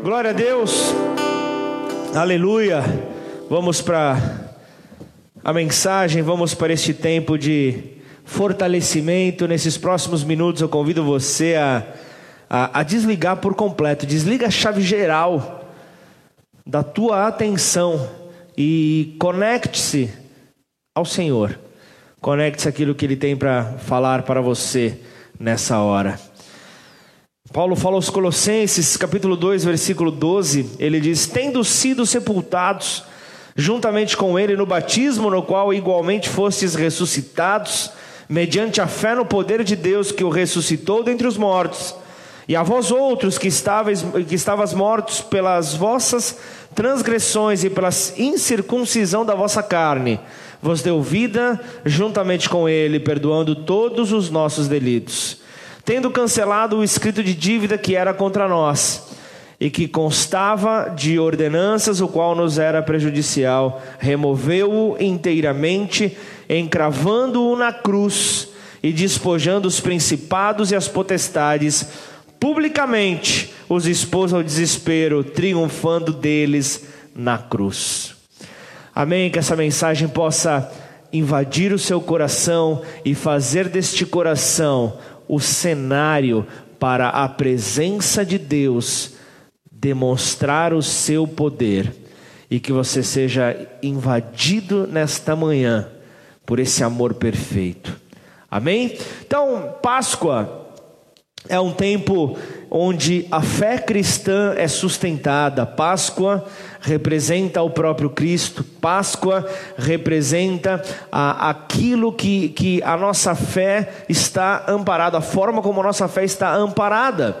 Glória a Deus. Aleluia. Vamos para a mensagem, vamos para este tempo de fortalecimento. Nesses próximos minutos eu convido você a, a, a desligar por completo. Desliga a chave geral da tua atenção e conecte-se ao Senhor. Conecte-se aquilo que Ele tem para falar para você nessa hora. Paulo fala aos Colossenses, capítulo 2, versículo 12, ele diz: Tendo sido sepultados juntamente com ele no batismo, no qual igualmente fostes ressuscitados, mediante a fé no poder de Deus que o ressuscitou dentre os mortos, e a vós outros que estavas, que estavas mortos pelas vossas transgressões e pela incircuncisão da vossa carne, vos deu vida juntamente com ele, perdoando todos os nossos delitos tendo cancelado o escrito de dívida que era contra nós e que constava de ordenanças, o qual nos era prejudicial, removeu-o inteiramente, encravando-o na cruz e despojando os principados e as potestades, publicamente os expôs ao desespero, triunfando deles na cruz. Amém. Que essa mensagem possa invadir o seu coração e fazer deste coração o cenário para a presença de Deus demonstrar o seu poder e que você seja invadido nesta manhã por esse amor perfeito. Amém? Então, Páscoa é um tempo onde a fé cristã é sustentada. Páscoa representa o próprio Cristo, Páscoa representa a, aquilo que, que a nossa fé está amparada, a forma como a nossa fé está amparada.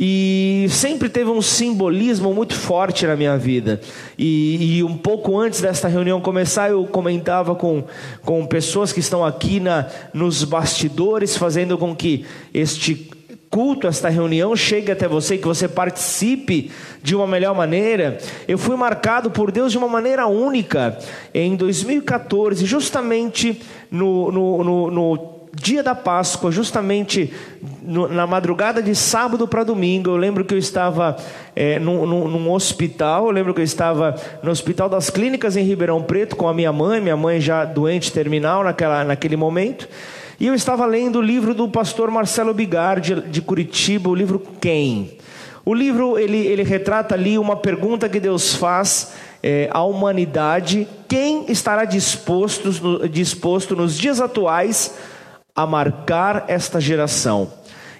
E sempre teve um simbolismo muito forte na minha vida. E, e, um pouco antes desta reunião começar, eu comentava com, com pessoas que estão aqui na, nos bastidores, fazendo com que este culto, esta reunião chegue até você, que você participe de uma melhor maneira. Eu fui marcado por Deus de uma maneira única em 2014, justamente no, no, no, no dia da Páscoa, justamente na madrugada de sábado para domingo, eu lembro que eu estava é, num, num, hospital, eu lembro que eu estava no Hospital das Clínicas em Ribeirão Preto com a minha mãe, minha mãe já doente terminal naquela, naquele momento. E eu estava lendo o livro do pastor Marcelo Bigar, de, de Curitiba, o livro Quem? O livro ele, ele retrata ali uma pergunta que Deus faz é, à humanidade: quem estará disposto, disposto nos dias atuais a marcar esta geração?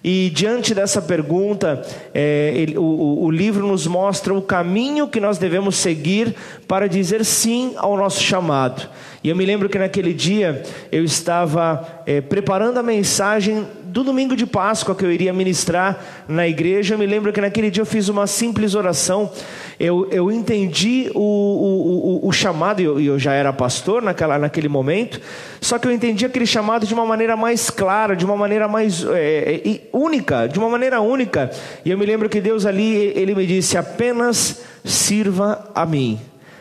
E diante dessa pergunta, é, ele, o, o, livro nos mostra o caminho que nós devemos seguir para dizer sim ao nosso chamado. E eu me lembro que naquele dia eu estava é, preparando a mensagem do domingo de Páscoa que eu iria ministrar na igreja. Eu me lembro que naquele dia eu fiz uma simples oração. Eu, eu entendi o, o, o, o chamado, e eu, eu, já era pastor naquela, naquele momento, só que eu entendi aquele chamado de uma maneira mais clara, de uma maneira mais é, é, única, de uma maneira única. E eu me lembro que Deus ali, ele me disse: apenas sirva a mim.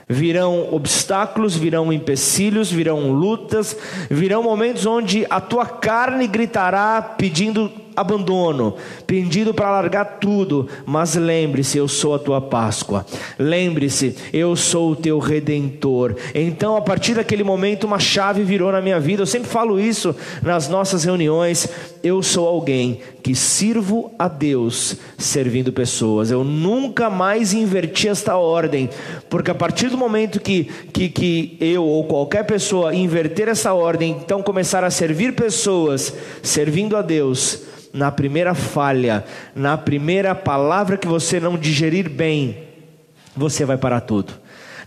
Virão obstáculos, virão empecilhos, virão lutas, virão momentos onde a tua carne gritará pedindo abandono, pedindo para largar tudo, mas lembre-se, eu sou a tua Páscoa. Lembre-se, eu sou o teu redentor. Então, a partir daquele momento, uma chave virou na minha vida. Eu sempre falo isso nas nossas reuniões. Eu sou alguém que sirvo a Deus servindo pessoas. Eu nunca mais inverti esta ordem, porque a partir do momento que, que, que eu ou qualquer pessoa inverter essa ordem, então começar a servir pessoas, servindo a Deus, na primeira falha, na primeira palavra que você não digerir bem, você vai parar tudo.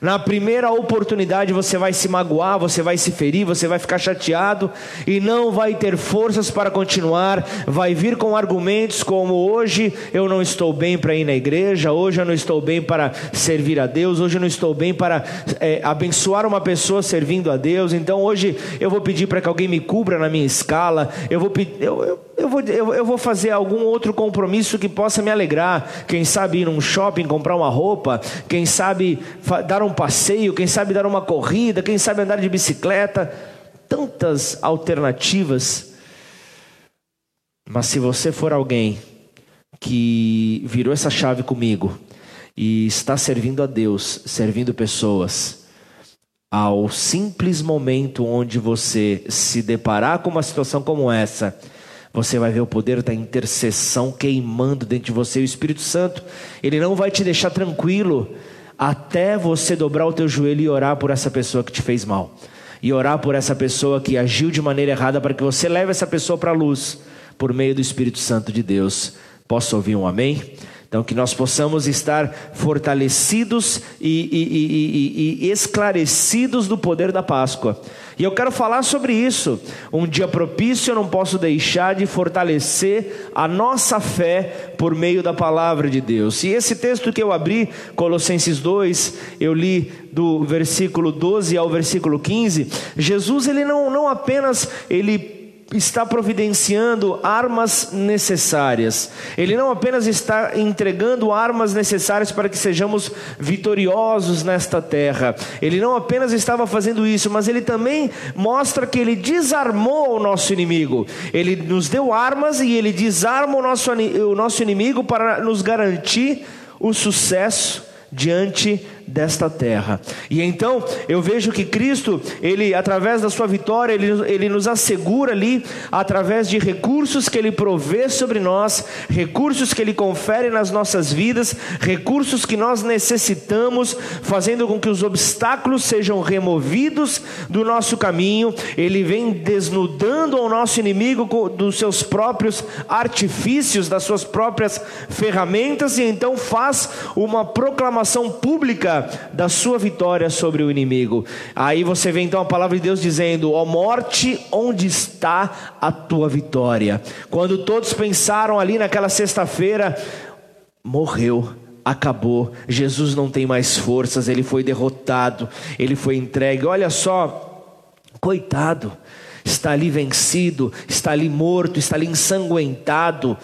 Na primeira oportunidade você vai se magoar, você vai se ferir, você vai ficar chateado e não vai ter forças para continuar. Vai vir com argumentos como: hoje eu não estou bem para ir na igreja, hoje eu não estou bem para servir a Deus, hoje eu não estou bem para é, abençoar uma pessoa servindo a Deus. Então hoje eu vou pedir para que alguém me cubra na minha escala. Eu vou pedir. Eu, eu, eu vou, eu, eu, vou fazer algum outro compromisso que possa me alegrar. Quem sabe ir num shopping comprar uma roupa, quem sabe dar um passeio, quem sabe dar uma corrida, quem sabe andar de bicicleta, tantas alternativas. Mas se você for alguém que virou essa chave comigo e está servindo a Deus, servindo pessoas, ao simples momento onde você se deparar com uma situação como essa, você vai ver o poder da intercessão queimando dentro de você. O Espírito Santo, ele não vai te deixar tranquilo até você dobrar o teu joelho e orar por essa pessoa que te fez mal. E orar por essa pessoa que agiu de maneira errada para que você leve essa pessoa para a luz por meio do Espírito Santo de Deus. Posso ouvir um amém? Então, que nós possamos estar fortalecidos e, e, e, e, esclarecidos do poder da Páscoa. E eu quero falar sobre isso. Um dia propício, eu não posso deixar de fortalecer a nossa fé por meio da palavra de Deus. E esse texto que eu abri, Colossenses 2, eu li do versículo 12 ao versículo 15. Jesus, ele não, não apenas ele está providenciando armas necessárias. Ele não apenas está entregando armas necessárias para que sejamos vitoriosos nesta terra. Ele não apenas estava fazendo isso, mas ele também mostra que ele desarmou o nosso inimigo. Ele nos deu armas e ele desarma o nosso, o nosso inimigo para nos garantir o sucesso diante desta terra. E então eu vejo que Cristo, ele através da sua vitória, ele, ele nos assegura ali através de recursos que ele provê sobre nós, recursos que ele confere nas nossas vidas, recursos que nós necessitamos, fazendo com que os obstáculos sejam removidos do nosso caminho. Ele vem desnudando ao nosso inimigo dos seus próprios artifícios, das suas próprias ferramentas e então faz uma proclamação pública da sua vitória sobre o inimigo. Aí você vê então a palavra de Deus dizendo: Ó morte, onde está a tua vitória? Quando todos pensaram ali naquela sexta-feira, morreu acabou. Jesus não tem mais forças, ele foi derrotado, ele foi entregue. Olha só, coitado, está ali vencido, está ali morto, está ali ensanguentado.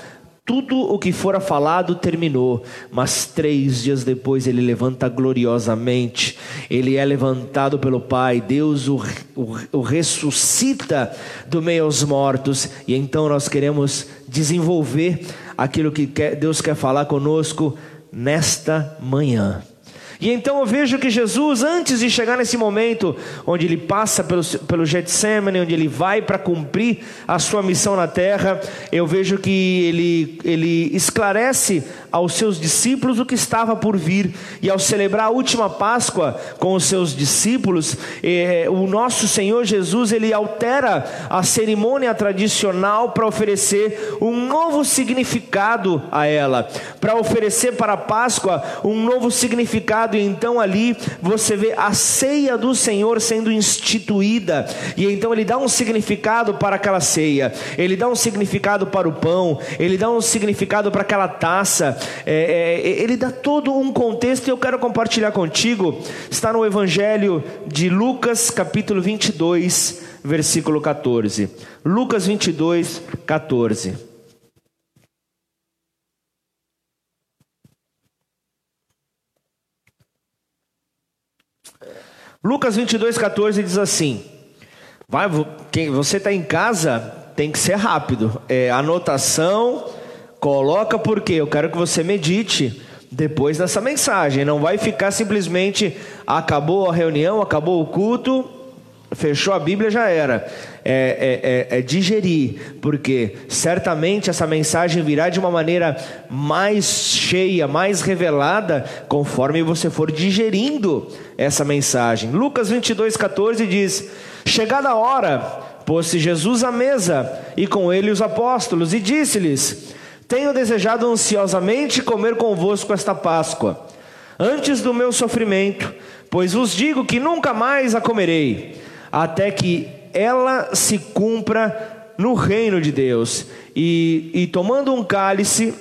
Tudo o que fora falado terminou, mas três dias depois ele levanta gloriosamente, ele é levantado pelo Pai, Deus o, o, o ressuscita do meio aos mortos, e então nós queremos desenvolver aquilo que quer, Deus quer falar conosco nesta manhã. E então eu vejo que Jesus, antes de chegar nesse momento, onde ele passa pelo, pelo Getsemane, onde ele vai para cumprir a sua missão na terra, eu vejo que ele, ele esclarece aos seus discípulos o que estava por vir. E ao celebrar a última Páscoa com os seus discípulos, eh, o nosso Senhor Jesus ele altera a cerimônia tradicional para oferecer um novo significado a ela, para oferecer para a Páscoa um novo significado. E então ali você vê a ceia do Senhor sendo instituída, e então ele dá um significado para aquela ceia, ele dá um significado para o pão, ele dá um significado para aquela taça, é, é, ele dá todo um contexto e eu quero compartilhar contigo. Está no Evangelho de Lucas, capítulo 22, versículo 14. Lucas 22, 14. Lucas 22, 14 diz assim: Vai, quem, você está em casa, tem que ser rápido. É, anotação Coloca porque eu quero que você medite depois dessa mensagem. Não vai ficar simplesmente acabou a reunião, acabou o culto, fechou a Bíblia, já era. É, é, é, é, digerir, porque certamente essa mensagem virá de uma maneira mais cheia, mais revelada, conforme você for digerindo essa mensagem. Lucas 22, 14 diz: Chegada a hora, pôs-se Jesus à mesa e com ele os apóstolos, e disse-lhes: tenho desejado ansiosamente comer convosco esta Páscoa, antes do meu sofrimento, pois vos digo que nunca mais a comerei, até que ela se cumpra no reino de Deus. E, e tomando um cálice,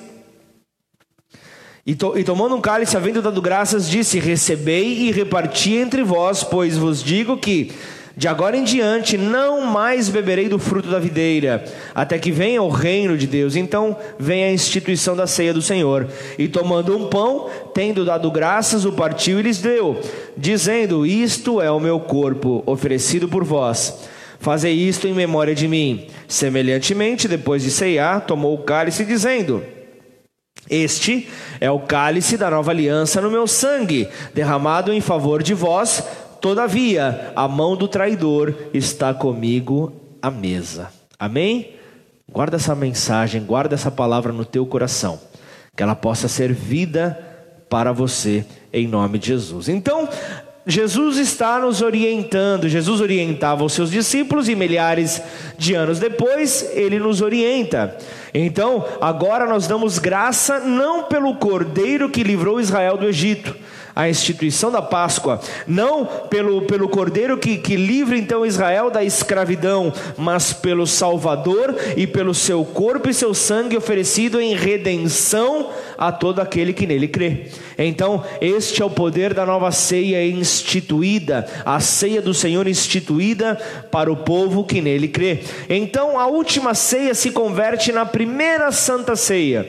e, to, e, tomando um cálice, havendo dado graças, disse: Recebei e reparti entre vós, pois vos digo que de agora em diante não mais beberei do fruto da videira, até que venha o reino de Deus. Então vem a instituição da ceia do Senhor. E tomando um pão, tendo dado graças, o partiu e lhes deu, dizendo: Isto é o meu corpo, oferecido por vós. Fazei isto em memória de mim. Semelhantemente, depois de ceiar, tomou o cálice, dizendo: Este é o cálice da nova aliança no meu sangue, derramado em favor de vós. Todavia, a mão do traidor está comigo à mesa. Amém? Guarda essa mensagem, guarda essa palavra no teu coração, que ela possa ser vida para você, em nome de Jesus. Então, Jesus está nos orientando, Jesus orientava os seus discípulos e milhares de anos depois ele nos orienta. Então, agora nós damos graça não pelo cordeiro que livrou Israel do Egito, a instituição da Páscoa, não pelo, pelo cordeiro que, que livra então Israel da escravidão, mas pelo Salvador e pelo seu corpo e seu sangue oferecido em redenção a todo aquele que nele crê. Então, este é o poder da nova ceia instituída, a ceia do Senhor instituída para o povo que nele crê. Então, a última ceia se converte na primeira santa ceia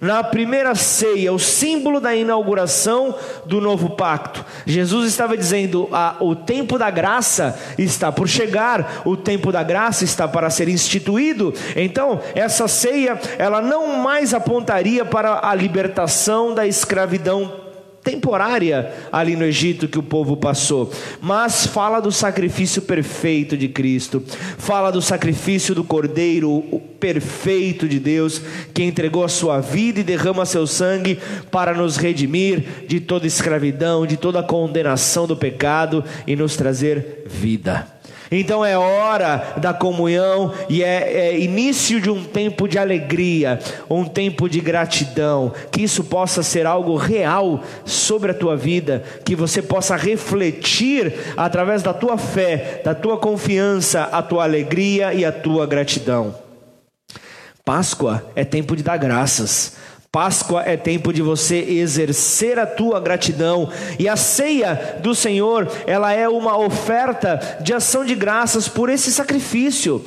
na primeira ceia, o símbolo da inauguração do novo pacto. Jesus estava dizendo: ah, o tempo da graça está por chegar, o tempo da graça está para ser instituído. Então, essa ceia, ela não mais apontaria para a libertação da escravidão temporária ali no Egito que o povo passou, mas fala do sacrifício perfeito de Cristo, fala do sacrifício do Cordeiro perfeito de Deus, que entregou a sua vida e derrama seu sangue para nos redimir de toda escravidão, de toda condenação do pecado e nos trazer vida. Então é hora da comunhão e é, é, início de um tempo de alegria, um tempo de gratidão. Que isso possa ser algo real sobre a tua vida, que você possa refletir através da tua fé, da tua confiança, a tua alegria e a tua gratidão. Páscoa é tempo de dar graças. Páscoa é tempo de você exercer a tua gratidão, e a ceia do Senhor, ela é uma oferta de ação de graças por esse sacrifício,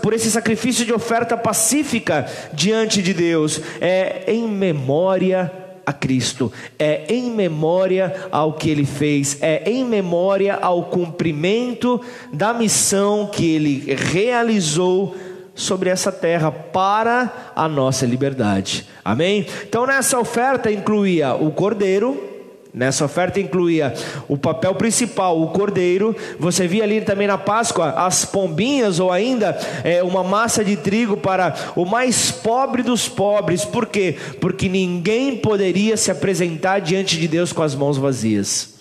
por esse sacrifício de oferta pacífica diante de Deus, é em memória a Cristo, é em memória ao que ele fez, é em memória ao cumprimento da missão que ele realizou sobre essa terra para a nossa liberdade. Amém? Então nessa oferta incluía o cordeiro, Nessa oferta incluía o papel principal, o cordeiro. Você via ali também na Páscoa as pombinhas ou ainda é, uma massa de trigo para o mais pobre dos pobres. Por quê? Porque ninguém poderia se apresentar diante de Deus com as mãos vazias.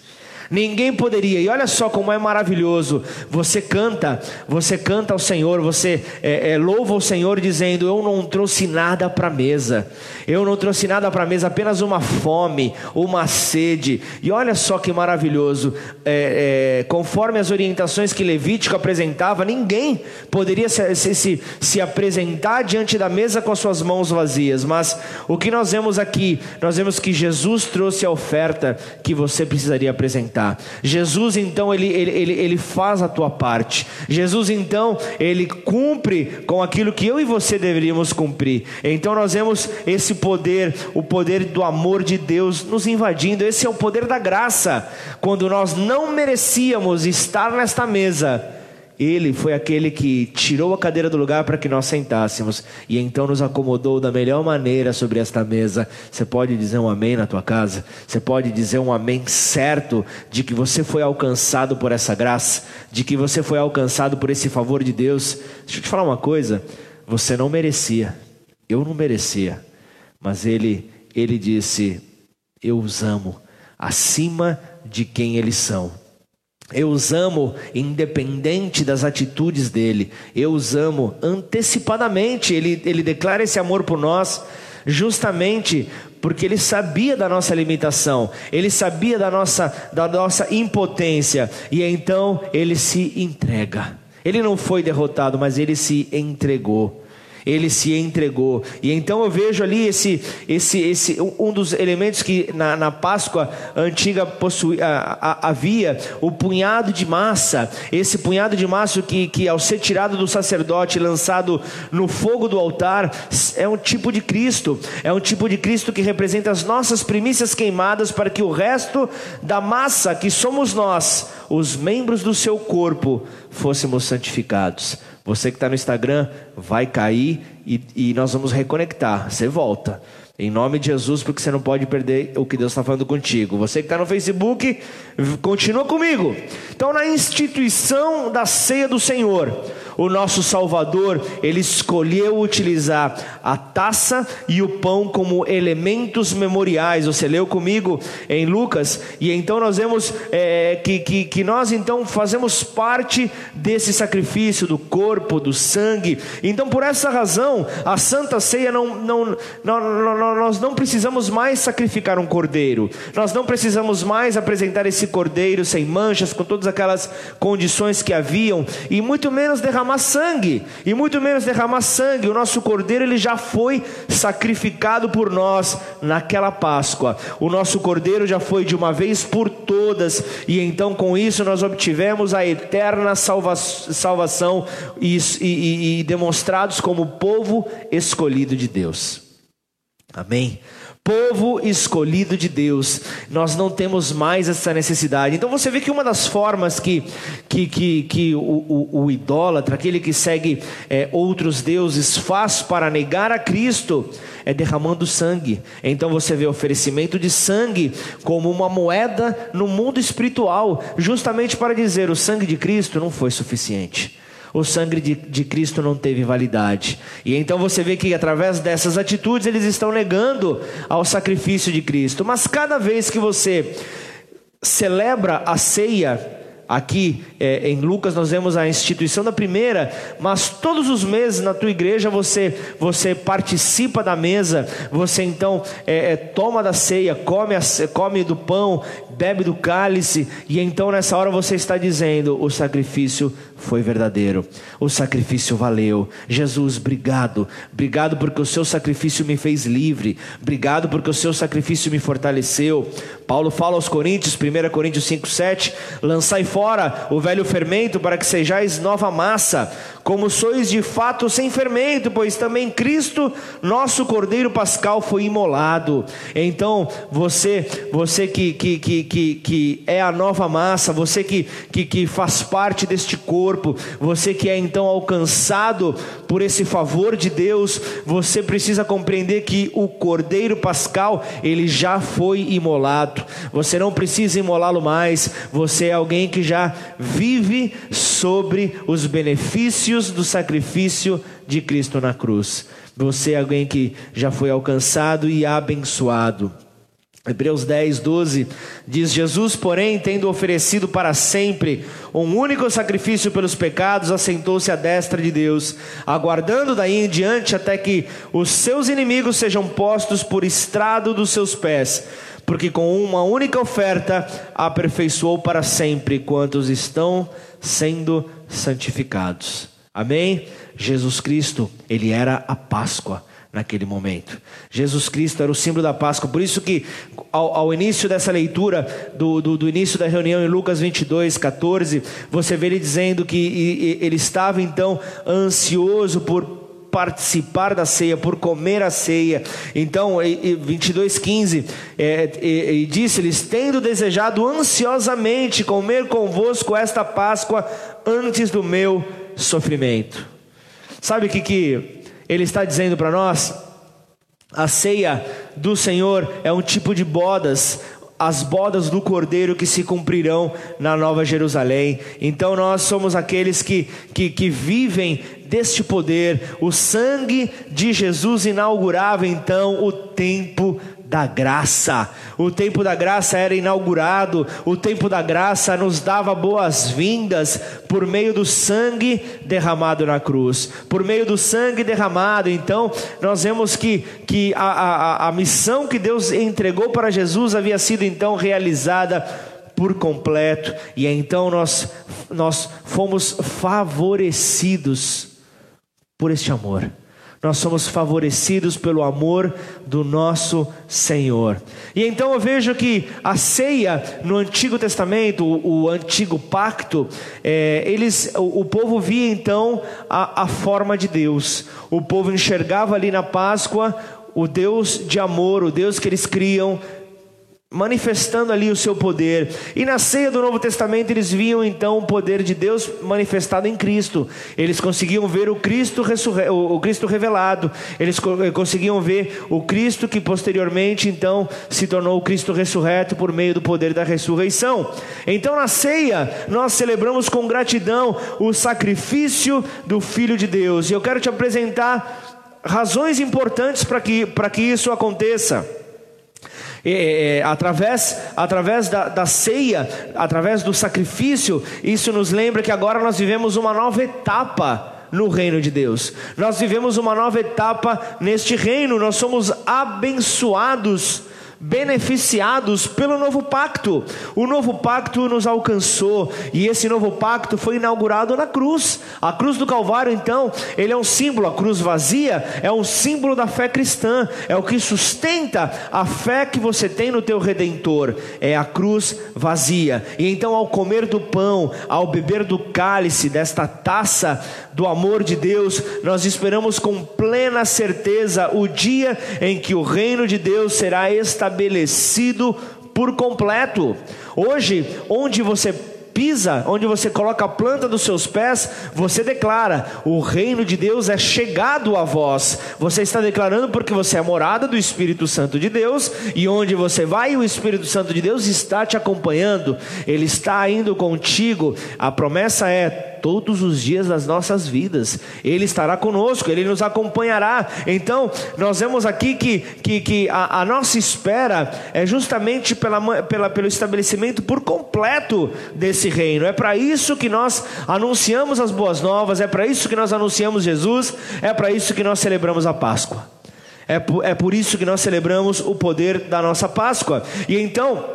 Ninguém poderia, e olha só como é maravilhoso. Você canta, você canta ao Senhor, você é, é, louva o Senhor dizendo: Eu não trouxe nada para a mesa, eu não trouxe nada para a mesa, apenas uma fome, uma sede. E olha só que maravilhoso, é, é conforme as orientações que Levítico apresentava, ninguém poderia se, se, se, se apresentar diante da mesa com as suas mãos vazias, mas o que nós vemos aqui, nós vemos que Jesus trouxe a oferta que você precisaria apresentar. Jesus então ele, ele, ele, ele faz a tua parte. Jesus então ele cumpre com aquilo que eu e você deveríamos cumprir. Então nós vemos esse poder, o poder do amor de Deus nos invadindo. Esse é o poder da graça. Quando nós não merecíamos estar nesta mesa, ele foi aquele que tirou a cadeira do lugar para que nós sentássemos e então nos acomodou da melhor maneira sobre esta mesa. Você pode dizer um amém na tua casa? Você pode dizer um amém certo de que você foi alcançado por essa graça, de que você foi alcançado por esse favor de Deus? Deixa eu te falar uma coisa, você não merecia. Eu não merecia. Mas ele ele disse: "Eu os amo acima de quem eles são." Eu os amo independente das atitudes dele. Eu os amo antecipadamente. Ele, ele declara esse amor por nós justamente porque ele sabia da nossa limitação, ele sabia da nossa, da nossa impotência, e então ele se entrega. Ele não foi derrotado, mas ele se entregou ele se entregou. E então eu vejo ali esse, esse, esse um dos elementos que na, na Páscoa antiga possui, a, a, havia, o punhado de massa. Esse punhado de massa que, que ao ser tirado do sacerdote, lançado no fogo do altar, é um tipo de Cristo. É um tipo de Cristo que representa as nossas primícias queimadas para que o resto da massa que somos nós, os membros do seu corpo, fôssemos santificados. Você que está no Instagram vai cair e, e nós vamos reconectar. Você volta. Em nome de Jesus, porque você não pode perder o que Deus está falando contigo. Você que está no Facebook, continua comigo. Então, na instituição da ceia do Senhor, o nosso Salvador, ele escolheu utilizar a taça e o pão como elementos memoriais. Você leu comigo em Lucas, e então nós vemos é, que, que, que nós então fazemos parte desse sacrifício do corpo, do sangue. Então, por essa razão, a Santa Ceia não, não, não, não nós não precisamos mais sacrificar um cordeiro, nós não precisamos mais apresentar esse cordeiro sem manchas, com todas aquelas condições que haviam, e muito menos derramar derramar sangue, e muito menos derramar sangue. O nosso cordeiro ele já foi sacrificado por nós naquela Páscoa. O nosso cordeiro já foi de uma vez por todas, e então com isso nós obtivemos a eterna salva salvação e, e, e demonstrados como povo escolhido de Deus. Amém povo escolhido de Deus, nós não temos mais essa necessidade. Então você vê que uma das formas que, que, que, que o, o, o idólatra, aquele que segue é, outros deuses, faz para negar a Cristo é derramando sangue. Então você vê o oferecimento de sangue como uma moeda no mundo espiritual, justamente para dizer: o sangue de Cristo não foi suficiente o sangue de, de Cristo não teve validade. E então você vê que através dessas atitudes eles estão negando ao sacrifício de Cristo. Mas cada vez que você celebra a ceia, Aqui é, em Lucas nós vemos a instituição da primeira, mas todos os meses na tua igreja você você participa da mesa, você então é, é, toma da ceia, come, a, come do pão, bebe do cálice, e então nessa hora você está dizendo: o sacrifício foi verdadeiro, o sacrifício valeu. Jesus, obrigado, obrigado porque o seu sacrifício me fez livre, obrigado porque o seu sacrifício me fortaleceu. Paulo fala aos Coríntios, 1 Coríntios 5,7: lançai fora o velho fermento para que sejais nova massa como sois de fato sem fermento, pois também Cristo, nosso Cordeiro Pascal, foi imolado. Então, você, você que, que, que, que, que é a nova massa, você que, que, que faz parte deste corpo, você que é então alcançado por esse favor de Deus, você precisa compreender que o Cordeiro Pascal, ele já foi imolado. Você não precisa imolá-lo mais, você é alguém que já vive sobre os benefícios do sacrifício de Cristo na cruz. Você é alguém que já foi alcançado e abençoado. Hebreus 10, 12 diz: Jesus, porém, tendo oferecido para sempre um único sacrifício pelos pecados, assentou-se à destra de Deus, aguardando daí em diante até que os seus inimigos sejam postos por estrado dos seus pés, porque com uma única oferta aperfeiçoou para sempre quantos estão sendo santificados. Amém? Jesus Cristo, ele era a Páscoa naquele momento. Jesus Cristo era o símbolo da Páscoa. Por isso que ao, ao início dessa leitura, do, do, do, início da reunião em Lucas 22, 14, você vê ele dizendo que e, e, ele estava então ansioso por participar da ceia, por comer a ceia. Então, 22:15 é, e, e disse-lhes: tendo desejado ansiosamente comer convosco esta Páscoa antes do meu sofrimento. Sabe o que, que ele está dizendo para nós? A ceia do Senhor é um tipo de bodas, as bodas do Cordeiro que se cumprirão na Nova Jerusalém. Então nós somos aqueles que, que, que vivem deste poder. O sangue de Jesus inaugurava então o tempo da graça. O tempo da graça era inaugurado, o tempo da graça nos dava boas-vindas por meio do sangue derramado na cruz. Por meio do sangue derramado, então, nós vemos que, que a, a, a missão que Deus entregou para Jesus havia sido então realizada por completo, e então nós, nós fomos favorecidos por este amor nós somos favorecidos pelo amor do nosso Senhor. E então eu vejo que a ceia no Antigo Testamento, o, o Antigo Pacto, é, eles, o, o, povo via então a, a forma de Deus. O povo enxergava ali na Páscoa o Deus de amor, o Deus que eles criam manifestando ali o seu poder. E na ceia do Novo Testamento eles viam então o poder de Deus manifestado em Cristo. Eles conseguiam ver o Cristo, ressurre... o Cristo revelado. Eles conseguiam ver o Cristo que posteriormente então se tornou o Cristo ressurreto por meio do poder da ressurreição. Então na ceia nós celebramos com gratidão o sacrifício do Filho de Deus. E eu quero te apresentar razões importantes para que, para que isso aconteça é, é, através, através da, da ceia, através do sacrifício, isso nos lembra que agora nós vivemos uma nova etapa no reino de Deus. Nós vivemos uma nova etapa neste reino, nós somos abençoados beneficiados pelo novo pacto. O novo pacto nos alcançou e esse novo pacto foi inaugurado na cruz. A cruz do Calvário, então, ele é um símbolo, a cruz vazia é um símbolo da fé cristã, é o que sustenta a fé que você tem no teu redentor, é a cruz vazia. E então ao comer do pão, ao beber do cálice desta taça do amor de Deus, nós esperamos com plena certeza o dia em que o reino de Deus será estabelecido por completo. Hoje, onde você pisa, onde você coloca a planta dos seus pés, você declara: o reino de Deus é chegado a vós. Você está declarando porque você é morada do Espírito Santo de Deus, e onde você vai, o Espírito Santo de Deus está te acompanhando, ele está indo contigo. A promessa é todos os dias das nossas vidas. Ele estará conosco, Ele nos acompanhará. Então, nós vemos aqui que, que, que a, a nossa espera é justamente pela, pela, pelo estabelecimento por completo desse reino. É para isso que nós anunciamos as boas novas, é para isso que nós anunciamos Jesus, é para isso que nós celebramos a Páscoa. É por, é por isso que nós celebramos o poder da nossa Páscoa. E então,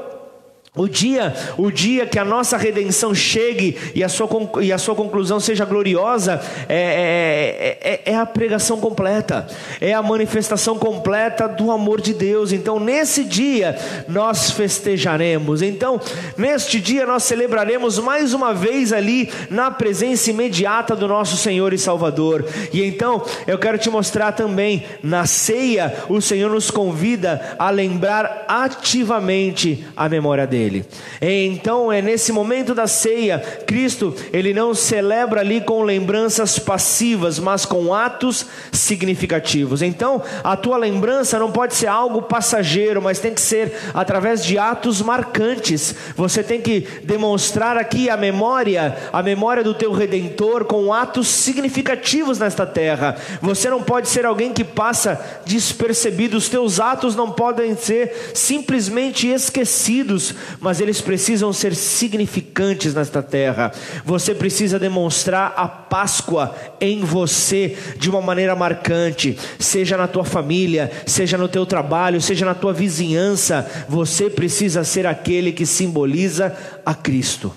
o dia, o dia que a nossa redenção chegue e a sua, e a sua conclusão seja gloriosa, é, é, é, é, a pregação completa, é a manifestação completa do amor de Deus. Então, nesse dia, nós festejaremos. Então, neste dia, nós celebraremos mais uma vez ali, na presença imediata do nosso Senhor e Salvador. E então, eu quero te mostrar também, na ceia, o Senhor nos convida a lembrar ativamente a memória dele dele. Então é nesse momento da ceia, Cristo, ele não celebra ali com lembranças passivas, mas com atos significativos. Então, a tua lembrança não pode ser algo passageiro, mas tem que ser através de atos marcantes. Você tem que demonstrar aqui a memória, a memória do teu redentor com atos significativos nesta terra. Você não pode ser alguém que passa despercebido, os teus atos não podem ser simplesmente esquecidos, mas eles precisam ser significantes nesta terra. Você precisa demonstrar a Páscoa em você de uma maneira marcante, seja na tua família, seja no teu trabalho, seja na tua vizinhança. Você precisa ser aquele que simboliza a Cristo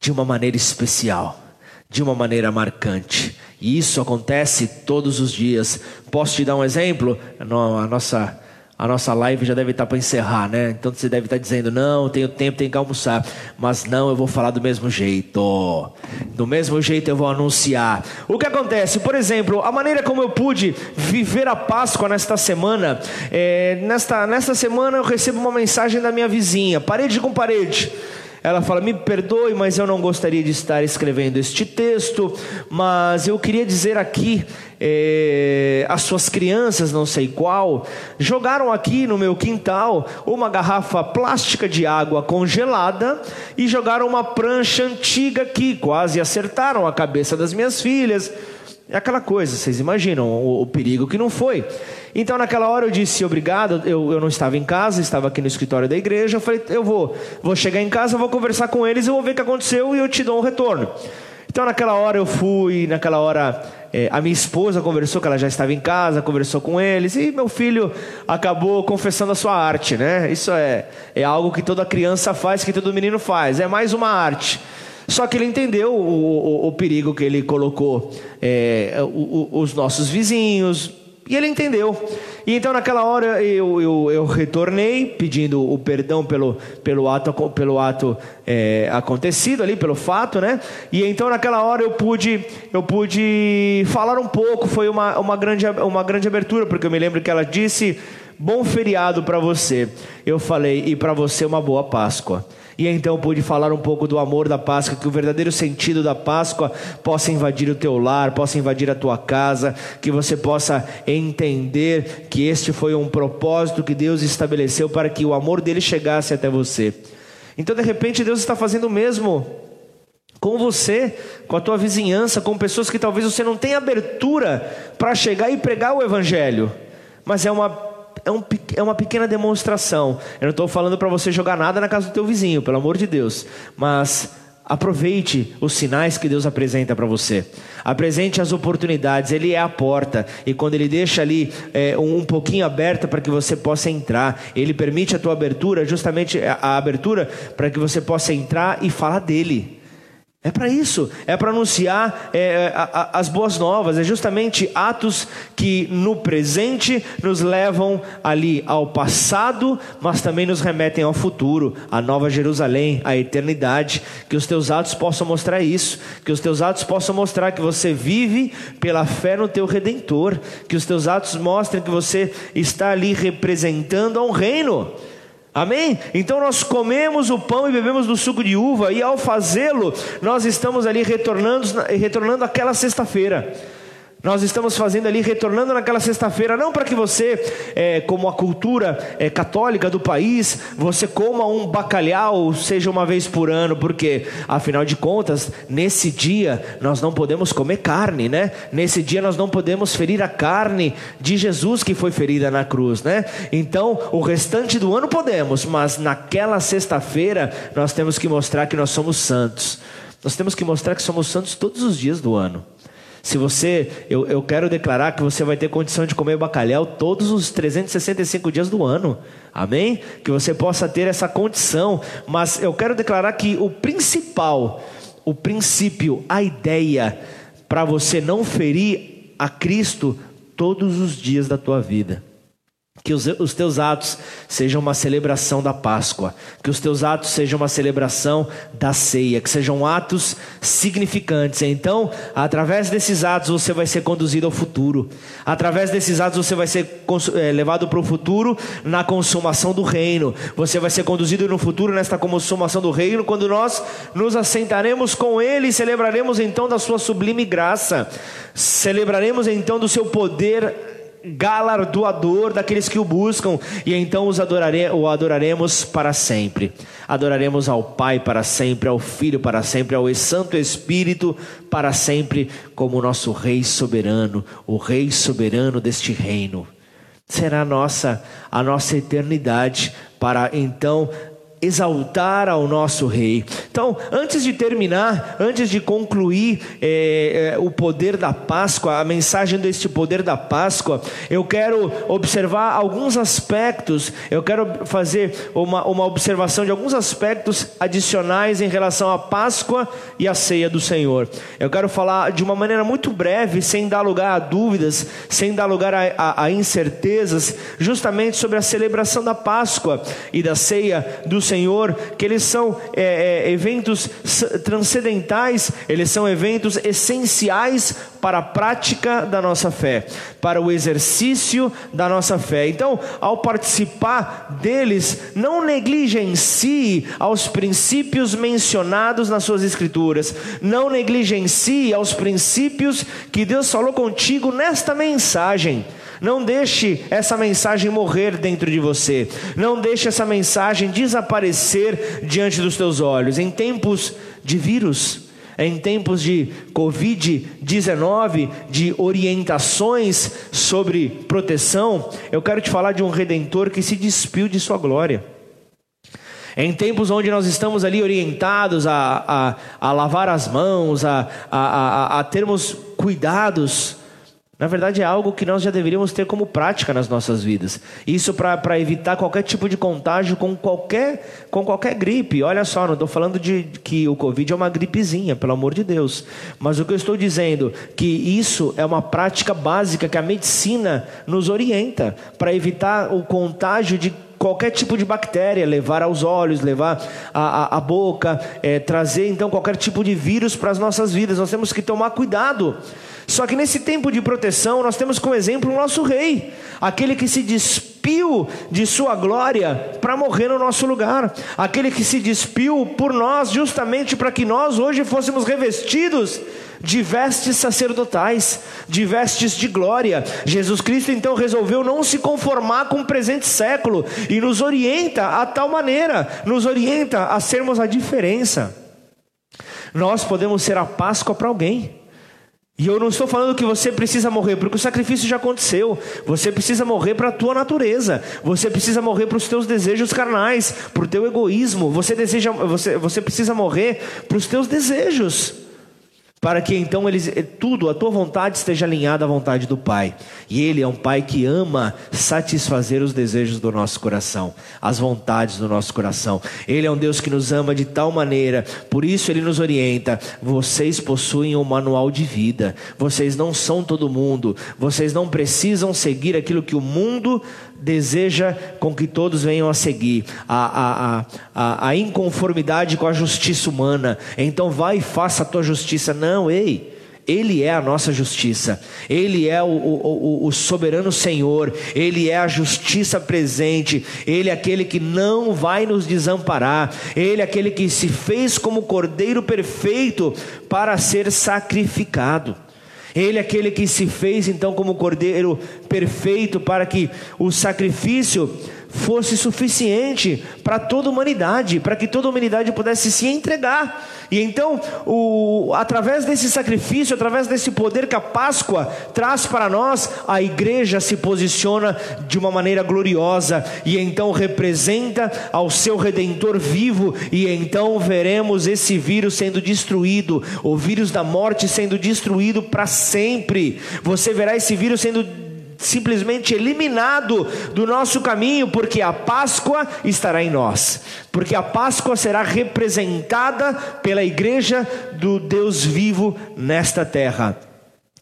de uma maneira especial, de uma maneira marcante. E isso acontece todos os dias. Posso te dar um exemplo? A nossa a nossa live já deve estar para encerrar, né? Então você deve estar dizendo: não, tenho tempo, tenho que almoçar. Mas não, eu vou falar do mesmo jeito. Do mesmo jeito eu vou anunciar. O que acontece? Por exemplo, a maneira como eu pude viver a Páscoa nesta semana. É, nesta, nesta semana eu recebo uma mensagem da minha vizinha, parede com parede. Ela fala: Me perdoe, mas eu não gostaria de estar escrevendo este texto, mas eu queria dizer aqui é, as suas crianças, não sei qual, jogaram aqui no meu quintal uma garrafa plástica de água congelada e jogaram uma prancha antiga aqui, quase acertaram a cabeça das minhas filhas. É aquela coisa, vocês imaginam o, o, perigo que não foi. Então, naquela hora eu disse obrigado. Eu, eu não estava em casa, estava aqui no escritório da igreja. Eu falei, eu vou, vou chegar em casa, vou conversar com eles, eu vou ver o que aconteceu e eu te dou um retorno. Então, naquela hora eu fui, naquela hora é, a minha esposa conversou, que ela já estava em casa, conversou com eles, e meu filho acabou confessando a sua arte, né? Isso é, é algo que toda criança faz, que todo menino faz, é mais uma arte. Só que ele entendeu o, o, o perigo que ele colocou é, o, os nossos vizinhos, e ele entendeu. E então naquela hora eu, eu, eu retornei pedindo o perdão pelo, pelo ato, pelo ato é, acontecido ali, pelo fato, né? E então naquela hora eu pude, eu pude falar um pouco, foi uma, uma, grande, uma grande abertura, porque eu me lembro que ela disse bom feriado para você. Eu falei, e para você uma boa Páscoa. E então pude falar um pouco do amor da Páscoa, que o verdadeiro sentido da Páscoa possa invadir o teu lar, possa invadir a tua casa, que você possa entender que este foi um propósito que Deus estabeleceu para que o amor dele chegasse até você. Então, de repente, Deus está fazendo o mesmo com você, com a tua vizinhança, com pessoas que talvez você não tenha abertura para chegar e pregar o Evangelho, mas é uma é, um, é uma pequena demonstração. Eu não estou falando para você jogar nada na casa do teu vizinho, pelo amor de Deus. Mas aproveite os sinais que Deus apresenta para você. Apresente as oportunidades. Ele é a porta. E quando Ele deixa ali é, um, um, pouquinho aberta para que você possa entrar, Ele permite a tua abertura, justamente a, a abertura para que você possa entrar e falar dele. É para isso, é para anunciar é, é, a, a, as boas novas, é justamente atos que no presente nos levam ali ao passado, mas também nos remetem ao futuro, à nova Jerusalém, à eternidade. Que os teus atos possam mostrar isso, que os teus atos possam mostrar que você vive pela fé no teu redentor, que os teus atos mostrem que você está ali representando a um reino. Amém? Então nós comemos o pão e bebemos do suco de uva, e ao fazê-lo, nós estamos ali retornando, retornando àquela sexta-feira. Nós estamos fazendo ali, retornando naquela sexta-feira, não para que você, é, como a cultura é, católica do país, você coma um bacalhau, seja uma vez por ano, porque, afinal de contas, nesse dia nós não podemos comer carne, né? Nesse dia nós não podemos ferir a carne de Jesus que foi ferida na cruz, né? Então, o restante do ano podemos, mas naquela sexta-feira nós temos que mostrar que nós somos santos. Nós temos que mostrar que somos santos todos os dias do ano. Se você, eu, eu quero declarar que você vai ter condição de comer bacalhau todos os 365 dias do ano. Amém? Que você possa ter essa condição. Mas eu quero declarar que o principal, o princípio, a ideia para você não ferir a Cristo todos os dias da tua vida que os, os, teus atos sejam uma celebração da Páscoa, que os teus atos sejam uma celebração da ceia, que sejam atos significantes. Então, através desses atos você vai ser conduzido ao futuro. Através desses atos você vai ser é, levado para o futuro na consumação do reino. Você vai ser conduzido no futuro nesta consumação do reino, quando nós nos assentaremos com Ele e celebraremos então da Sua sublime graça. Celebraremos então do Seu poder galardoador daqueles que o buscam, e então os adorare, o adoraremos para sempre. Adoraremos ao Pai para sempre, ao Filho para sempre, ao Santo Espírito para sempre, como nosso Rei soberano, o Rei soberano deste reino. Será a nossa a nossa eternidade para então exaltar ao nosso rei. Então, antes de terminar, antes de concluir é, é, o poder da Páscoa, a mensagem deste poder da Páscoa, eu quero observar alguns aspectos, eu quero fazer uma, uma observação de alguns aspectos adicionais em relação à Páscoa e à ceia do Senhor. Eu quero falar de uma maneira muito breve, sem dar lugar a dúvidas, sem dar lugar a, a, a incertezas, justamente sobre a celebração da Páscoa e da ceia do Senhor, que eles são é, é, eventos transcendentais, eles são eventos essenciais para a prática da nossa fé, para o exercício da nossa fé. Então, ao participar deles, não negligencie aos princípios mencionados nas suas escrituras, não negligencie aos princípios que Deus falou contigo nesta mensagem. Não deixe essa mensagem morrer dentro de você. Não deixe essa mensagem desaparecer diante dos teus olhos. Em tempos de vírus, em tempos de Covid-19, de orientações sobre proteção, eu quero te falar de um redentor que se despiu de sua glória. Em tempos onde nós estamos ali orientados a, a, a lavar as mãos, a, a, a termos cuidados, na verdade, é algo que nós já deveríamos ter como prática nas nossas vidas. Isso para evitar qualquer tipo de contágio com qualquer, com qualquer gripe. Olha só, não estou falando de que o Covid é uma gripezinha, pelo amor de Deus. Mas o que eu estou dizendo que isso é uma prática básica que a medicina nos orienta para evitar o contágio de qualquer tipo de bactéria, levar aos olhos, levar à, boca, é, trazer então qualquer tipo de vírus para as nossas vidas. Nós temos que tomar cuidado. Só que nesse tempo de proteção, nós temos como exemplo o nosso rei, aquele que se despiu de sua glória para morrer no nosso lugar, aquele que se despiu por nós, justamente para que nós hoje fôssemos revestidos de vestes sacerdotais, de vestes de glória. Jesus Cristo então resolveu não se conformar com o presente século e nos orienta a tal maneira, nos orienta a sermos a diferença. Nós podemos ser a Páscoa para alguém. E eu não estou falando que você precisa morrer, porque o sacrifício já aconteceu. Você precisa morrer para a tua natureza. Você precisa morrer para os teus desejos carnais, para o teu egoísmo. Você deseja, você, você precisa morrer para os teus desejos para que então eles, eh, tudo, a tua vontade esteja alinhada à vontade do Pai. E Ele é um Pai que ama satisfazer os desejos do nosso coração, as vontades do nosso coração. Ele é um Deus que nos ama de tal maneira, por isso Ele nos orienta: vocês possuem um manual de vida, vocês não são todo mundo, vocês não precisam seguir aquilo que o mundo deseja com que todos venham a seguir, a, a, a, a, inconformidade com a justiça humana. Então vai e faça a tua justiça. Não, ei. Ele é a nossa justiça, Ele é o, o, o, soberano Senhor, Ele é a justiça presente, Ele é aquele que não vai nos desamparar, Ele é aquele que se fez como cordeiro perfeito para ser sacrificado. Ele é aquele que se fez então como cordeiro perfeito para que o sacrifício fosse suficiente para toda a humanidade, para que toda a humanidade pudesse se entregar. E então, o, através desse sacrifício, através desse poder que a Páscoa traz para nós, a igreja se posiciona de uma maneira gloriosa e então representa ao seu redentor vivo, e então veremos esse vírus sendo destruído, o vírus da morte sendo destruído para sempre. Você verá esse vírus sendo simplesmente eliminado do nosso caminho, porque a Páscoa estará em nós, porque a Páscoa será representada pela igreja do Deus vivo nesta terra.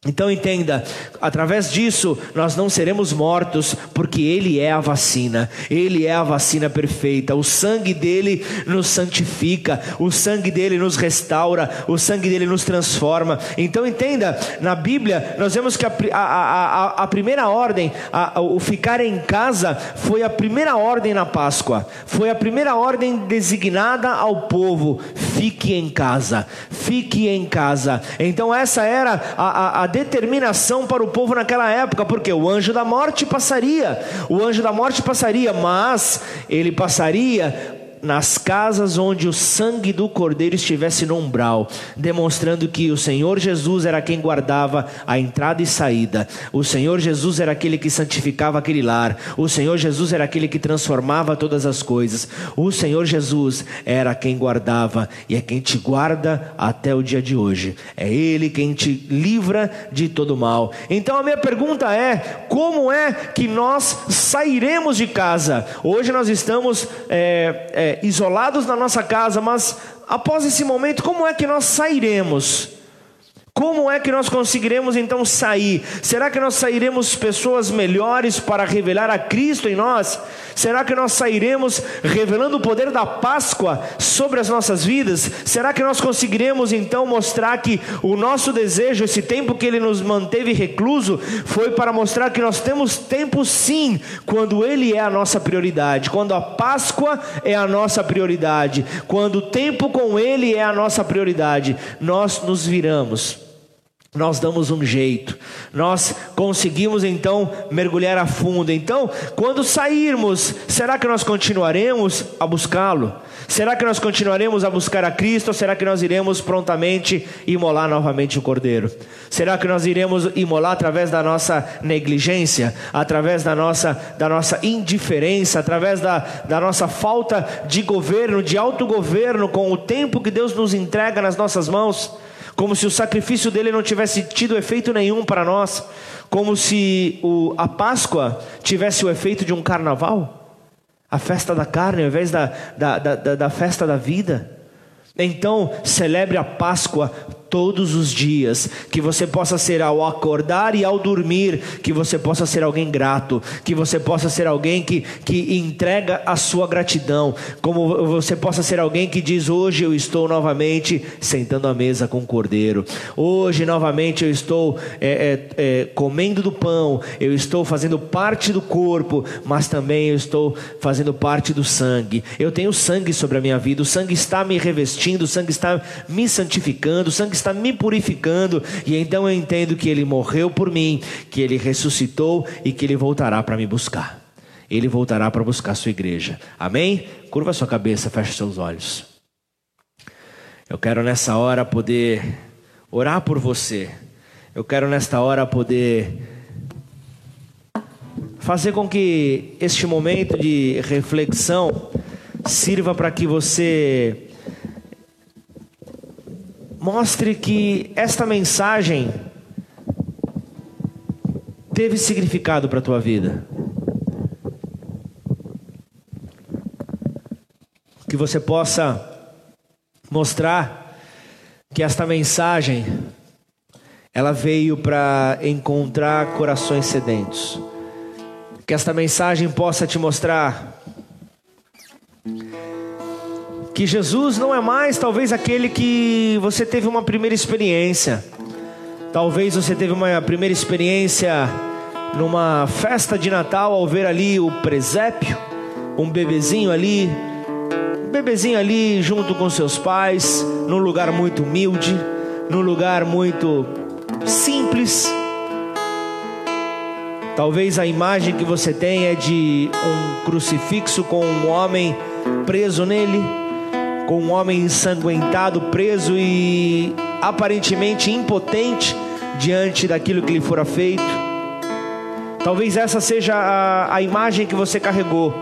Então entenda, através disso nós não seremos mortos, porque Ele é a vacina, Ele é a vacina perfeita, o sangue dele nos santifica, o sangue dele nos restaura, o sangue dele nos transforma. Então entenda, na Bíblia nós vemos que a, a, a, a primeira ordem, o ficar em casa, foi a primeira ordem na Páscoa, foi a primeira ordem designada ao povo: fique em casa, fique em casa. Então essa era a, determinação para o povo naquela época, porque o anjo da morte passaria, o anjo da morte passaria, mas ele passaria nas casas onde o sangue do cordeiro estivesse no umbral, demonstrando que o Senhor Jesus era quem guardava a entrada e saída, o Senhor Jesus era aquele que santificava aquele lar, o Senhor Jesus era aquele que transformava todas as coisas, o Senhor Jesus era quem guardava e é quem te guarda até o dia de hoje, é Ele quem te livra de todo mal. Então a minha pergunta é: como é que nós sairemos de casa? Hoje nós estamos. É, é, isolados na nossa casa, mas após esse momento, como é que nós sairemos? Como é que nós conseguiremos então sair? Será que nós sairemos pessoas melhores para revelar a Cristo em nós? Será que nós sairemos revelando o poder da Páscoa sobre as nossas vidas? Será que nós conseguiremos então mostrar que o nosso desejo, esse tempo que ele nos manteve recluso, foi para mostrar que nós temos tempo sim, quando ele é a nossa prioridade, quando a Páscoa é a nossa prioridade, quando o tempo com ele é a nossa prioridade, nós nos viramos nós damos um jeito, nós conseguimos então mergulhar a fundo. Então, quando sairmos, será que nós continuaremos a buscá-lo? Será que nós continuaremos a buscar a Cristo ou será que nós iremos prontamente imolar novamente o cordeiro? Será que nós iremos imolar através da nossa negligência, através da nossa, da nossa indiferença, através da, da nossa falta de governo, de autogoverno com o tempo que Deus nos entrega nas nossas mãos? Como se o sacrifício dele não tivesse tido efeito nenhum para nós, como se o, a Páscoa tivesse o efeito de um carnaval, a festa da carne ao invés da, da, da, da festa da vida. Então, celebre a Páscoa todos os dias, que você possa ser ao acordar e ao dormir, que você possa ser alguém grato, que você possa ser alguém que, que entrega a sua gratidão, como você possa ser alguém que diz: Hoje eu estou novamente sentando à mesa com o cordeiro, hoje novamente eu estou é, é, é, comendo do pão, eu estou fazendo parte do corpo, mas também eu estou fazendo parte do sangue, eu tenho sangue sobre a minha vida, o sangue está me revestindo, o sangue está me santificando, o sangue está me purificando, e então eu entendo que Ele morreu por mim, que Ele ressuscitou e que Ele voltará para me buscar. Ele voltará para buscar a sua igreja. Amém? Curva sua cabeça, feche seus olhos. Eu quero nessa hora poder orar por você. Eu quero nesta hora poder fazer com que este momento de reflexão sirva para que você mostre que esta mensagem teve significado para a tua vida. Que você possa mostrar que esta mensagem ela veio para encontrar corações sedentos. Que esta mensagem possa te mostrar que Jesus não é mais talvez aquele que você teve uma primeira experiência. Talvez você teve uma primeira experiência numa festa de Natal ao ver ali o presépio, um bebezinho ali, um bebezinho ali junto com seus pais, num lugar muito humilde, num lugar muito simples. Talvez a imagem que você tem é de um crucifixo com um homem preso nele com um homem ensanguentado, preso e aparentemente impotente diante daquilo que lhe fora feito. Talvez essa seja a, a imagem que você carregou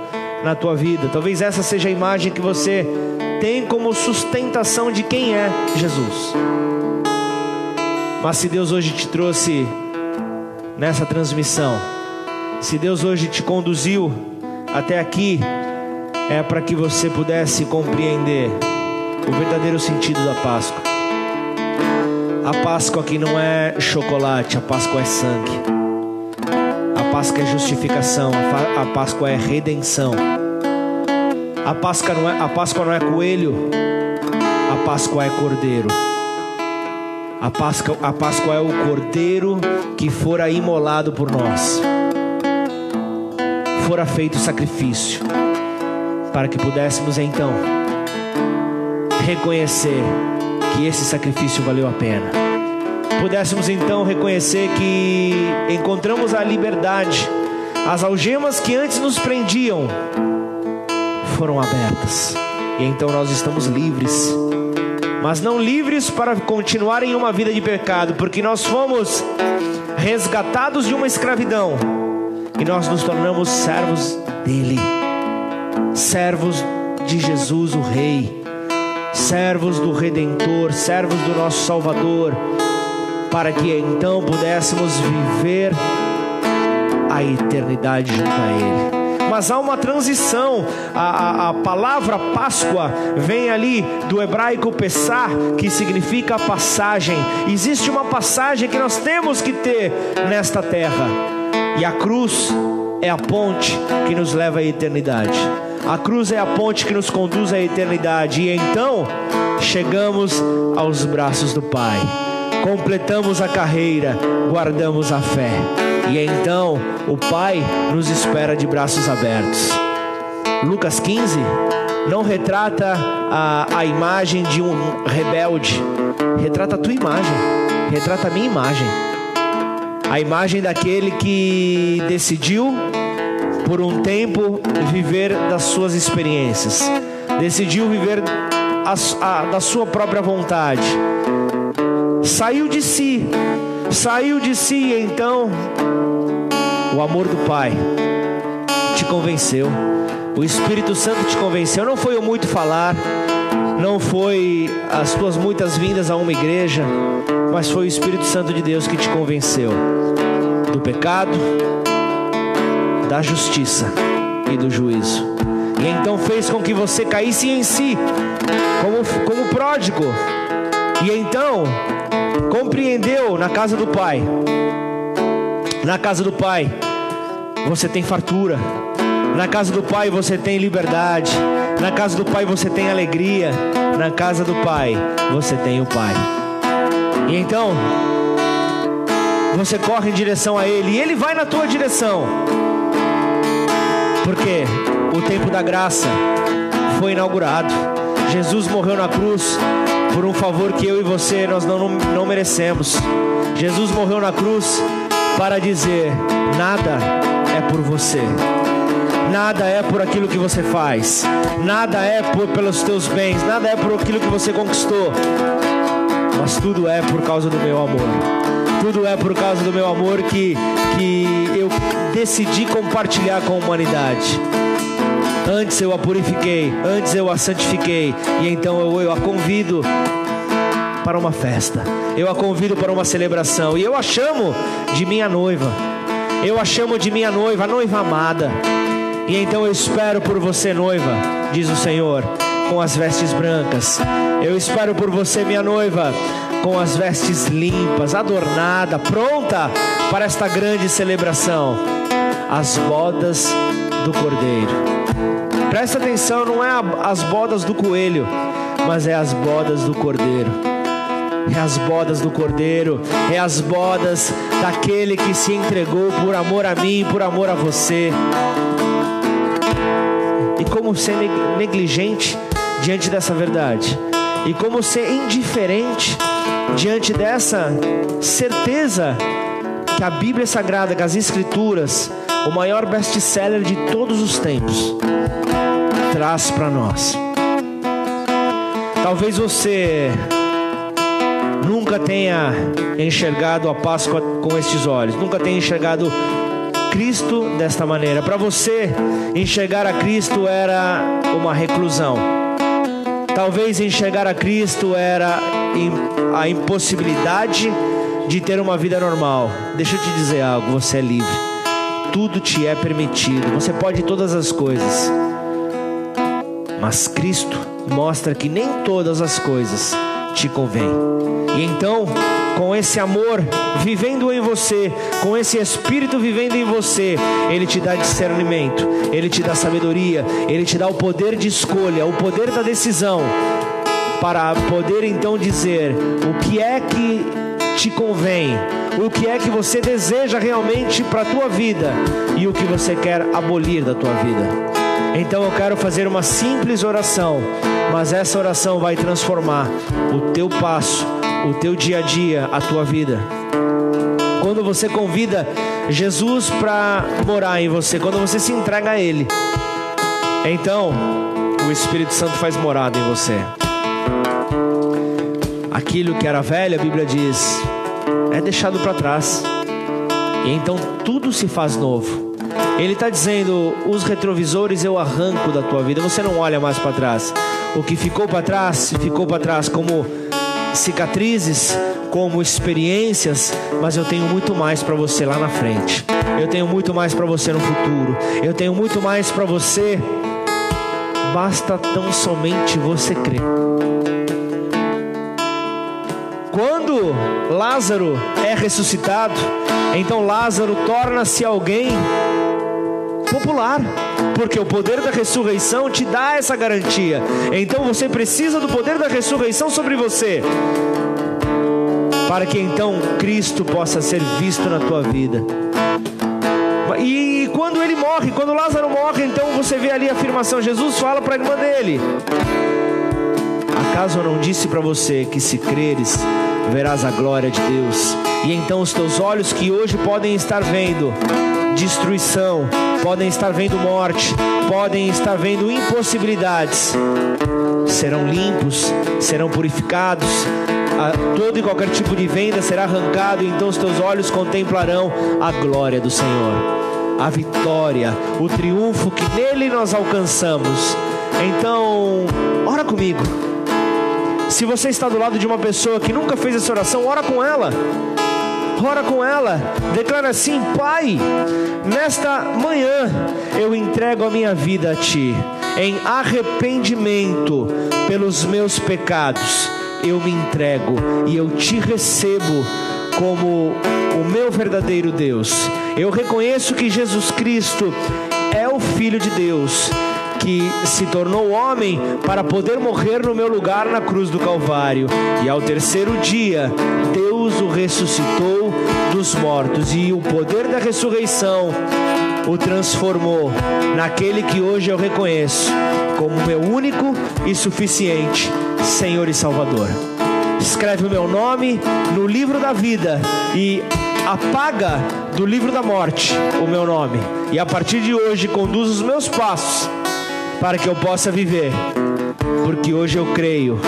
na tua vida. Talvez essa seja a imagem que você tem como sustentação de quem é Jesus. Mas se Deus hoje te trouxe nessa transmissão, se Deus hoje te conduziu até aqui, é para que você pudesse compreender o verdadeiro sentido da Páscoa. A Páscoa aqui não é chocolate, a Páscoa é sangue. A Páscoa é justificação, a Páscoa é redenção. A Páscoa não é, a Páscoa não é coelho, a Páscoa é cordeiro. A Páscoa, a Páscoa é o cordeiro que fora imolado por nós. Fora feito sacrifício para que pudéssemos então reconhecer que esse sacrifício valeu a pena. Pudéssemos então reconhecer que encontramos a liberdade, as algemas que antes nos prendiam foram abertas, e então nós estamos livres. Mas não livres para continuar em uma vida de pecado, porque nós fomos resgatados de uma escravidão e nós nos tornamos servos dele servos de Jesus, o Rei, servos do Redentor, servos do nosso Salvador, para que então pudéssemos viver a eternidade junto a Ele mas há uma transição. A, a, a, palavra Páscoa vem ali do hebraico Pessah, que significa passagem. Existe uma passagem que nós temos que ter nesta terra, e a cruz é a ponte que nos leva à eternidade. A cruz é a ponte que nos conduz à eternidade. E então chegamos aos braços do Pai. Completamos a carreira, guardamos a fé. E então o Pai nos espera de braços abertos. Lucas 15 não retrata a, a imagem de um rebelde, retrata a tua imagem, retrata a minha imagem. A imagem daquele que decidiu por um tempo viver das suas experiências, decidiu viver a, a, da sua própria vontade, saiu de si, saiu de si e então o amor do Pai te convenceu, o Espírito Santo te convenceu, não foi o muito falar, não foi as tuas muitas vindas a uma igreja, mas foi o Espírito Santo de Deus que te convenceu do pecado, da justiça e do juízo. E então fez com que você caísse em si, como, como pródigo, E então, compreendeu na casa do pai. Na casa do pai, você tem fartura. Na casa do pai você tem liberdade. Na casa do pai você tem alegria. Na casa do pai você tem o pai. E então, você corre em direção a ele e ele vai na tua direção. Porque o tempo da graça foi inaugurado. Jesus morreu na cruz por um favor que eu e você nós não, não merecemos. Jesus morreu na cruz para dizer: nada é por você. Nada é por aquilo que você faz, nada é por, pelos teus bens, nada é por aquilo que você conquistou, mas tudo é por causa do meu amor. Tudo é por causa do meu amor que, que eu decidi compartilhar com a humanidade. Antes eu a purifiquei, antes eu a santifiquei, e então eu, eu a convido para uma festa, eu a convido para uma celebração, e eu a chamo de minha noiva, eu a chamo de minha noiva, noiva amada, e então eu espero por você, noiva, diz o Senhor, com as vestes brancas, eu espero por você, minha noiva, com as vestes limpas, adornada, pronta para esta grande celebração, as bodas do Cordeiro. Presta atenção, não é as bodas do coelho, mas é as bodas do cordeiro. É as bodas do cordeiro, é as bodas daquele que se entregou por amor a mim, por amor a você. E como ser negligente diante dessa verdade? E como ser indiferente diante dessa certeza que a Bíblia Sagrada, que as Escrituras, o maior best-seller de todos os tempos, traz para nós. Talvez você nunca tenha enxergado a Páscoa com estes olhos, nunca tenha enxergado Cristo desta maneira. Para você, enxergar a Cristo era uma reclusão. Talvez enxergar a Cristo era a impossibilidade de ter uma vida normal. Deixa eu te dizer algo: você é livre. Tudo te é permitido. Você pode todas as coisas. Mas Cristo mostra que nem todas as coisas te convêm. E então, com esse amor vivendo em você, com esse espírito vivendo em você, ele te dá discernimento, ele te dá sabedoria, ele te dá o poder de escolha, o poder da decisão para poder então dizer o que é que te convém, o que é que você deseja realmente para a tua vida e o que você quer abolir da tua vida. Então eu quero fazer uma simples oração, mas essa oração vai transformar o teu passo, o teu dia a dia, a tua vida. Quando você convida Jesus para morar em você, quando você se entrega a Ele, então o Espírito Santo faz morada em você. Aquilo que era velho, a Bíblia diz, é deixado para trás. E então tudo se faz novo. Ele está dizendo: os retrovisores eu arranco da tua vida, você não olha mais para trás. O que ficou para trás, ficou para trás como cicatrizes, como experiências, mas eu tenho muito mais para você lá na frente. Eu tenho muito mais para você no futuro. Eu tenho muito mais para você. Basta tão somente você crer. Quando Lázaro é ressuscitado, então Lázaro torna-se alguém popular, porque o poder da ressurreição te dá essa garantia. Então você precisa do poder da ressurreição sobre você, para que então Cristo possa ser visto na tua vida. E quando ele morre, quando Lázaro morre, então você vê ali a afirmação: Jesus fala para a irmã dele: Acaso eu não disse para você que se creres, verás a glória de Deus? E então os teus olhos que hoje podem estar vendo destruição, podem estar vendo morte, podem estar vendo impossibilidades, serão limpos, serão purificados. todo e qualquer tipo de venda será arrancado, então os teus olhos contemplarão a glória do Senhor, a vitória, o triunfo que nele nós alcançamos. Então, ora comigo. Se você está do lado de uma pessoa que nunca fez essa oração, ora com ela ora com ela, declara assim: Pai, nesta manhã eu entrego a minha vida a Ti, em arrependimento pelos meus pecados. eu me entrego e eu te recebo como o meu verdadeiro Deus. Eu reconheço que Jesus Cristo é o Filho de Deus que se tornou homem para poder morrer no meu lugar na cruz do Calvário. E ao terceiro dia, Deus ressuscitou dos mortos e o poder da ressurreição o transformou naquele que hoje eu reconheço como meu único e suficiente Senhor e Salvador. Escreve o meu nome no livro da vida e apaga do livro da morte o meu nome. E a partir de hoje conduz os meus passos para que eu possa viver, porque hoje eu creio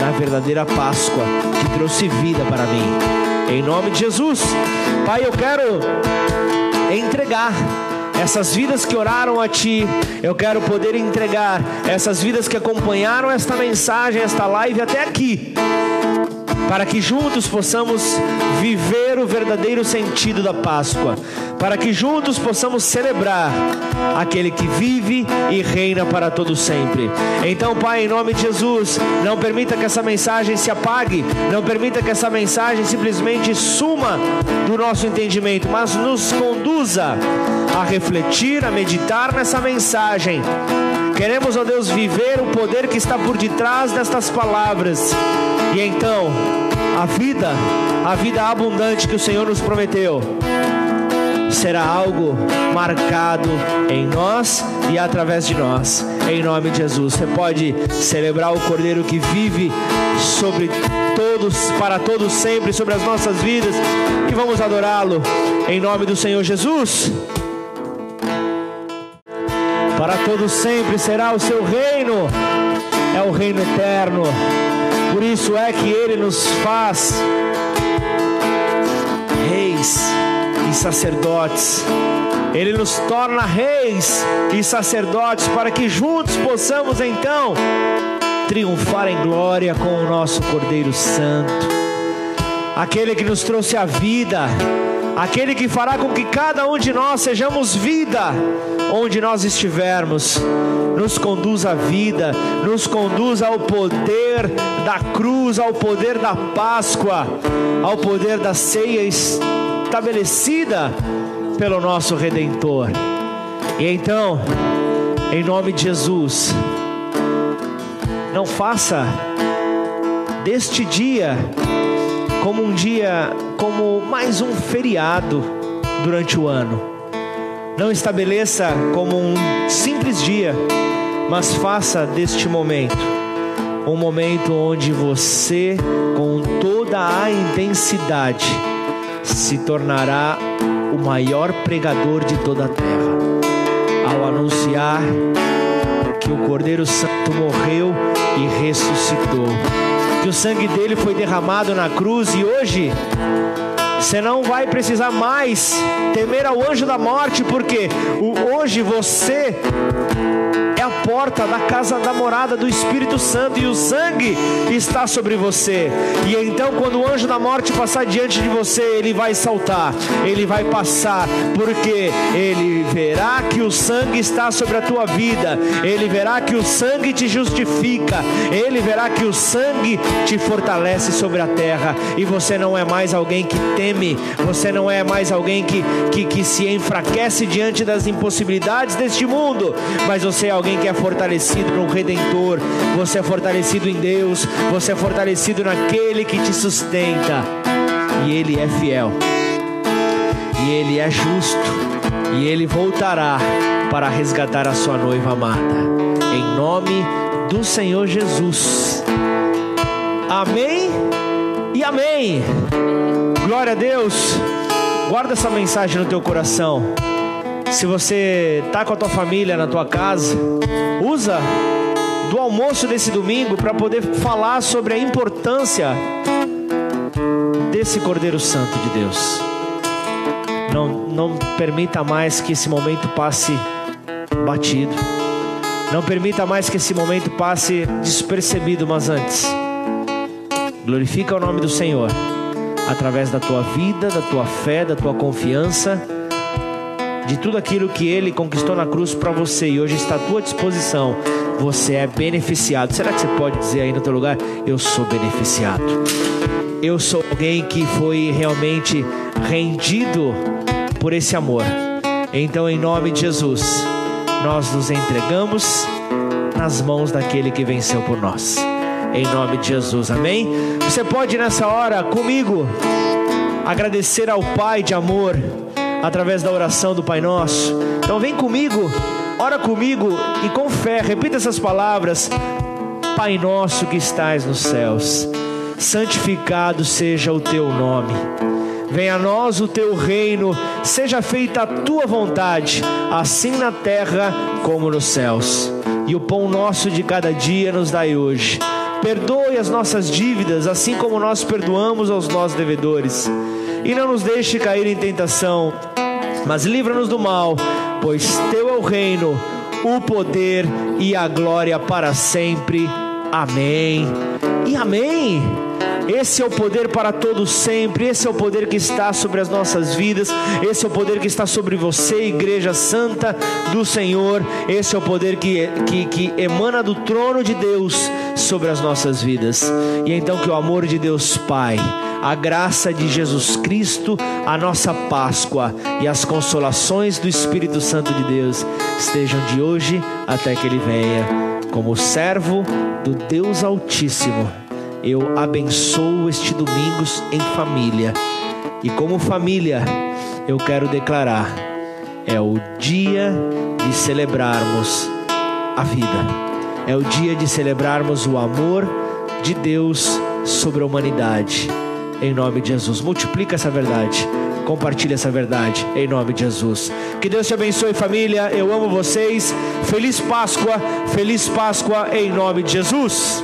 na verdadeira Páscoa que trouxe vida para mim. Em nome de Jesus, Pai, eu quero entregar essas vidas que oraram a Ti, eu quero poder entregar essas vidas que acompanharam esta mensagem, esta live até aqui para que juntos possamos viver o verdadeiro sentido da Páscoa, para que juntos possamos celebrar aquele que vive e reina para todo sempre. Então, Pai, em nome de Jesus, não permita que essa mensagem se apague, não permita que essa mensagem simplesmente suma do nosso entendimento, mas nos conduza a refletir, a meditar nessa mensagem. Queremos, ó Deus, viver o poder que está por detrás destas palavras. E então, a vida, a vida abundante que o Senhor nos prometeu, será algo marcado em nós e através de nós. Em nome de Jesus, você pode celebrar o Cordeiro que vive sobre todos, para todos sempre, sobre as nossas vidas, e vamos adorá-lo em nome do Senhor Jesus. Para todos sempre será o seu reino, é o reino eterno. Por isso é que ele nos faz reis e sacerdotes. Ele nos torna reis e sacerdotes para que juntos possamos então triunfar em glória com o nosso Cordeiro Santo. Aquele que nos trouxe a vida, aquele que fará com que cada um de nós sejamos vida onde nós estivermos. Nos conduz à vida, nos conduz ao poder da cruz, ao poder da Páscoa, ao poder da ceia estabelecida pelo nosso Redentor. E então, em nome de Jesus, não faça deste dia como um dia, como mais um feriado durante o ano não estabeleça como um simples dia, mas faça deste momento um momento onde você, com toda a intensidade, se tornará o maior pregador de toda a terra. Ao anunciar que o Cordeiro Santo morreu e ressuscitou, que o sangue dele foi derramado na cruz e hoje você não vai precisar mais temer ao anjo da morte, porque hoje você porta da casa da morada do Espírito Santo e o sangue está sobre você. E então, quando o anjo da morte passar diante de você, ele vai saltar, ele vai passar, porque ele verá que o sangue está sobre a tua vida, ele verá que o sangue te justifica, ele verá que o sangue te fortalece sobre a terra, e você não é mais alguém que teme, você não é mais alguém que, que, que se enfraquece diante das impossibilidades deste mundo, mas você é alguém que é fortalecido no Redentor, você é fortalecido em Deus, você é fortalecido naquele que te sustenta, e Ele é fiel, e Ele é justo, e Ele voltará para resgatar a sua noiva amada, em nome do Senhor Jesus. Amém e amém. Glória a Deus. Guarda essa mensagem no teu coração. Se você tá com a tua família na tua casa, usa do almoço desse domingo para poder falar sobre a importância desse Cordeiro Santo de Deus. Não, não permita mais que esse momento passe batido. Não permita mais que esse momento passe despercebido, mas antes, glorifica o nome do Senhor através da tua vida, da tua fé, da tua confiança de tudo aquilo que ele conquistou na cruz para você e hoje está à tua disposição, você é beneficiado. Será que você pode dizer aí no teu lugar, eu sou beneficiado? Eu sou alguém que foi realmente rendido por esse amor. Então, em nome de Jesus, nós nos entregamos nas mãos daquele que venceu por nós. Em nome de Jesus, amém? Você pode nessa hora comigo agradecer ao Pai de amor através da oração do Pai Nosso. Então vem comigo, ora comigo e com fé, repita essas palavras: Pai Nosso que estais nos céus, santificado seja o teu nome. Venha a nós o teu reino, seja feita a tua vontade, assim na terra como nos céus. E o pão nosso de cada dia nos dai hoje. Perdoe as nossas dívidas, assim como nós perdoamos aos nossos devedores e não nos deixe cair em tentação, mas livra-nos do mal, pois teu é o reino, o poder e a glória para sempre. Amém. E amém. Esse é o poder para todos sempre. Esse é o poder que está sobre as nossas vidas. Esse é o poder que está sobre você, Igreja Santa do Senhor. Esse é o poder que, que, que emana do trono de Deus sobre as nossas vidas. E então que o amor de Deus Pai a graça de Jesus Cristo, a nossa Páscoa e as consolações do Espírito Santo de Deus estejam de hoje até que Ele venha. Como servo do Deus Altíssimo, eu abençoo este domingo em família. E como família, eu quero declarar: é o dia de celebrarmos a vida. É o dia de celebrarmos o amor de Deus sobre a humanidade em nome de Jesus. Multiplica essa verdade. Compartilha essa verdade em nome de Jesus. Que Deus te abençoe, família. Eu amo vocês. Feliz Páscoa, feliz Páscoa em nome de Jesus.